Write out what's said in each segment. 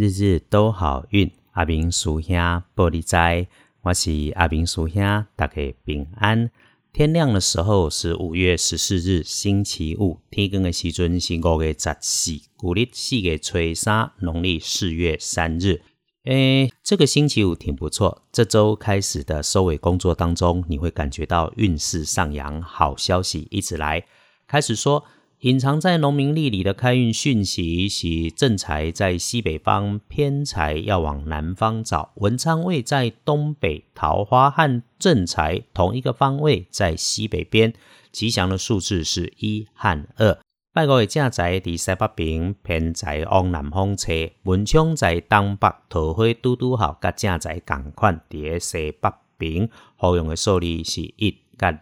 日日都好运，阿明叔兄玻璃斋，我是阿明叔兄，大家平安。天亮的时候是五月十四日，星期五。天光的时阵是五月十四，古历四月初三，农历四月三日。诶，这个星期五挺不错。这周开始的收尾工作当中，你会感觉到运势上扬，好消息一直来。开始说。隐藏在农民历里的开运讯息是正财在西北方，偏财要往南方找。文昌位在东北，桃花和正财同一个方位在西北边。吉祥的数字是一和二。拜五的正财在西北边，偏财往南方车。文昌在东北，桃花嘟嘟好，甲正财共款在西北边。好用的数字是一甲二，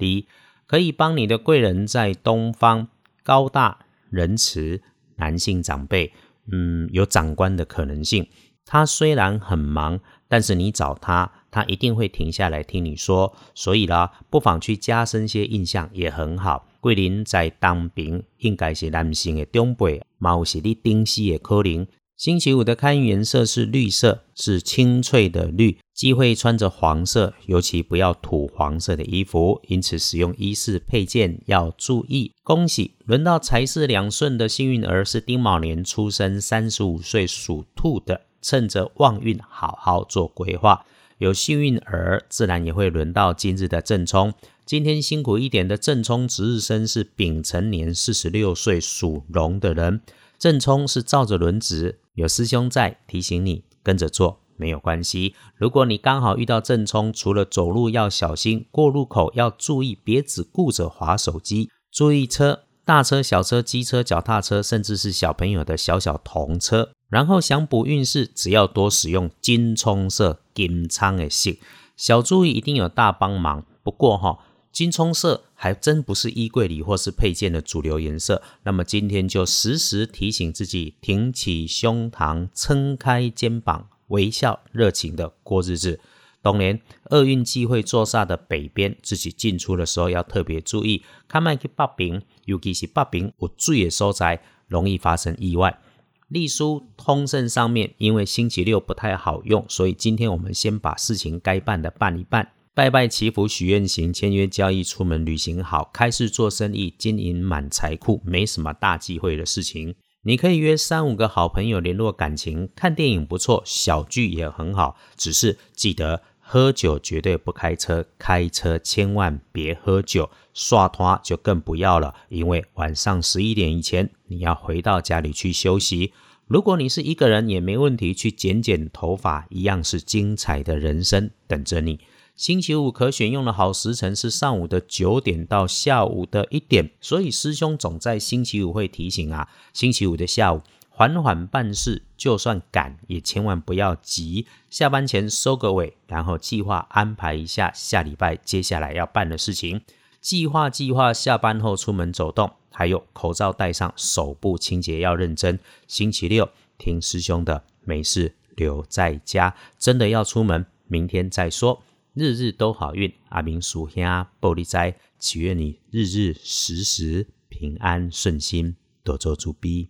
可以帮你的贵人在东方。高大仁慈男性长辈，嗯，有长官的可能性。他虽然很忙，但是你找他，他一定会停下来听你说。所以啦，不妨去加深些印象也很好。桂林在当兵，应该是男性的长辈，毛是你顶西的可能。星期五的开运颜色是绿色，是清脆的绿，忌讳穿着黄色，尤其不要土黄色的衣服。因此，使用衣饰配件要注意。恭喜，轮到财势两顺的幸运儿是丁卯年出生，三十五岁属兔的，趁着旺运好好做规划。有幸运儿，自然也会轮到今日的正冲。今天辛苦一点的正冲值日生是丙辰年四十六岁属龙的人。正冲是照着轮值，有师兄在提醒你跟着做没有关系。如果你刚好遇到正冲，除了走路要小心，过路口要注意，别只顾着划手机，注意车、大车、小车、机车、脚踏车，甚至是小朋友的小小童车。然后想补运势，只要多使用金冲色、金苍的色，小注意一定有大帮忙。不过哈。金冲色还真不是衣柜里或是配件的主流颜色，那么今天就时时提醒自己，挺起胸膛，撑开肩膀，微笑热情的过日子。当年厄运忌讳坐煞的北边，自己进出的时候要特别注意，看麦去北边，尤其是北边有水的所在，容易发生意外。隶书通胜上面，因为星期六不太好用，所以今天我们先把事情该办的办一办。拜拜祈福许愿行，签约交易出门旅行好，开市做生意经营满财库，没什么大忌讳的事情。你可以约三五个好朋友联络感情，看电影不错，小聚也很好。只是记得喝酒绝对不开车，开车千万别喝酒，刷拖就更不要了，因为晚上十一点以前你要回到家里去休息。如果你是一个人也没问题，去剪剪头发，一样是精彩的人生等着你。星期五可选用的好时辰是上午的九点到下午的一点，所以师兄总在星期五会提醒啊，星期五的下午缓缓办事，就算赶也千万不要急，下班前收个尾，然后计划安排一下下礼拜接下来要办的事情，计划计划下班后出门走动，还有口罩戴上，手部清洁要认真。星期六听师兄的，没事留在家，真的要出门，明天再说。日日都好运，阿明叔兄玻璃斋，祈愿你日日时时平安顺心，多做主逼。